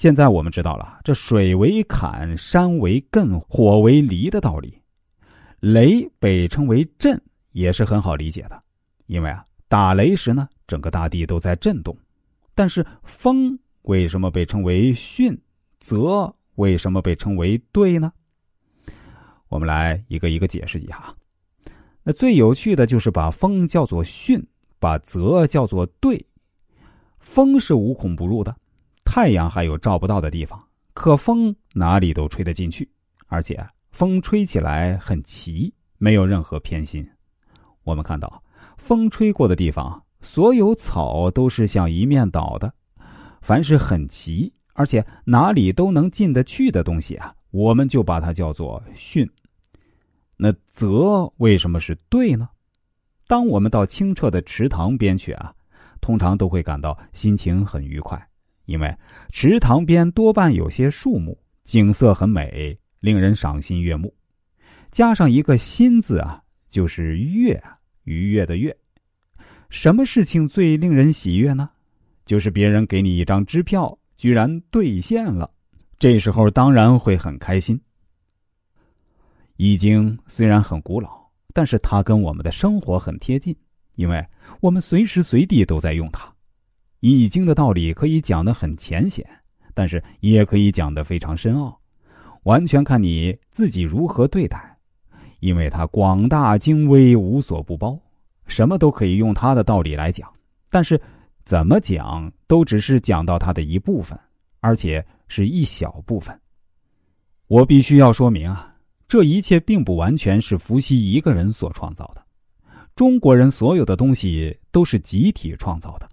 现在我们知道了这水为坎，山为艮，火为离的道理。雷被称为震，也是很好理解的，因为啊，打雷时呢，整个大地都在震动。但是风为什么被称为巽？泽为什么被称为兑呢？我们来一个一个解释一下。那最有趣的就是把风叫做巽，把泽叫做兑。风是无孔不入的，太阳还有照不到的地方，可风哪里都吹得进去，而且风吹起来很齐，没有任何偏心。我们看到风吹过的地方。所有草都是像一面倒的，凡是很齐，而且哪里都能进得去的东西啊，我们就把它叫做巽。那泽为什么是对呢？当我们到清澈的池塘边去啊，通常都会感到心情很愉快，因为池塘边多半有些树木，景色很美，令人赏心悦目。加上一个“心”字啊，就是悦，愉悦的悦。什么事情最令人喜悦呢？就是别人给你一张支票，居然兑现了，这时候当然会很开心。《易经》虽然很古老，但是它跟我们的生活很贴近，因为我们随时随地都在用它。《易经》的道理可以讲得很浅显，但是也可以讲得非常深奥，完全看你自己如何对待，因为它广大精微，无所不包。什么都可以用他的道理来讲，但是怎么讲都只是讲到他的一部分，而且是一小部分。我必须要说明啊，这一切并不完全是伏羲一个人所创造的，中国人所有的东西都是集体创造的，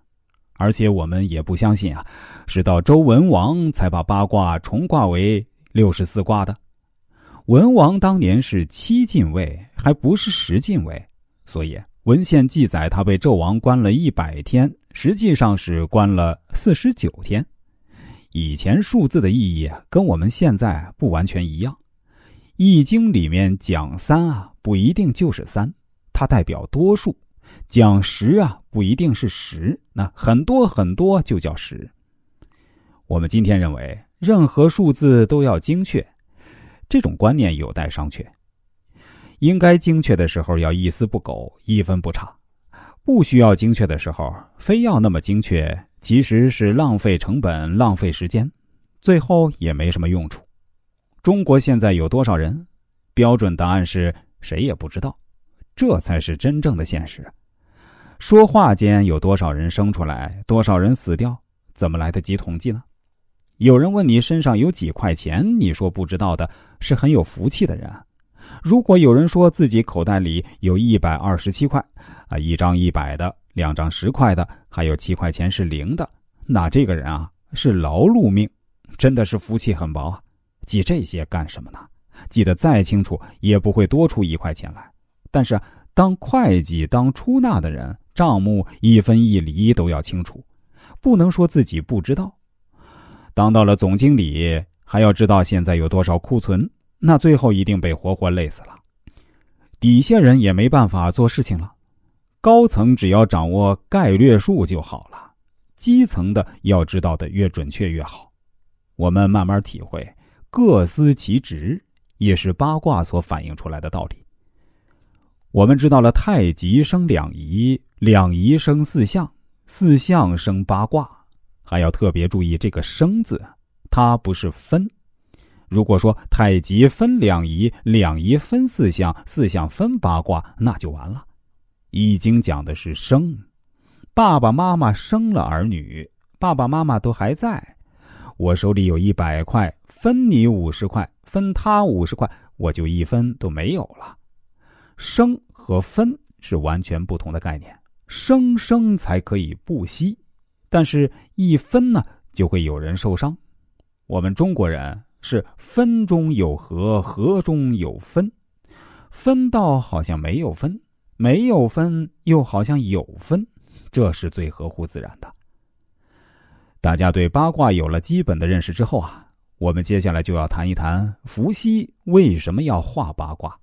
而且我们也不相信啊，是到周文王才把八卦重卦为六十四卦的。文王当年是七进位，还不是十进位，所以。文献记载，他被纣王关了一百天，实际上是关了四十九天。以前数字的意义跟我们现在不完全一样，《易经》里面讲三啊，不一定就是三，它代表多数；讲十啊，不一定是十，那很多很多就叫十。我们今天认为任何数字都要精确，这种观念有待商榷。应该精确的时候要一丝不苟、一分不差，不需要精确的时候非要那么精确，其实是浪费成本、浪费时间，最后也没什么用处。中国现在有多少人？标准答案是谁也不知道，这才是真正的现实。说话间有多少人生出来，多少人死掉，怎么来得及统计呢？有人问你身上有几块钱，你说不知道的是很有福气的人。如果有人说自己口袋里有一百二十七块，啊，一张一百的，两张十块的，还有七块钱是零的，那这个人啊是劳碌命，真的是福气很薄啊！记这些干什么呢？记得再清楚也不会多出一块钱来。但是当会计、当出纳的人，账目一分一厘都要清楚，不能说自己不知道。当到了总经理，还要知道现在有多少库存。那最后一定被活活累死了，底下人也没办法做事情了。高层只要掌握概略数就好了，基层的要知道的越准确越好。我们慢慢体会，各司其职，也是八卦所反映出来的道理。我们知道了太极生两仪，两仪生四象，四象生八卦，还要特别注意这个“生”字，它不是分。如果说太极分两仪，两仪分四象，四象分八卦，那就完了。易经讲的是生，爸爸妈妈生了儿女，爸爸妈妈都还在，我手里有一百块，分你五十块，分他五十块，我就一分都没有了。生和分是完全不同的概念，生生才可以不息，但是一分呢，就会有人受伤。我们中国人。是分中有合，合中有分，分到好像没有分，没有分又好像有分，这是最合乎自然的。大家对八卦有了基本的认识之后啊，我们接下来就要谈一谈伏羲为什么要画八卦。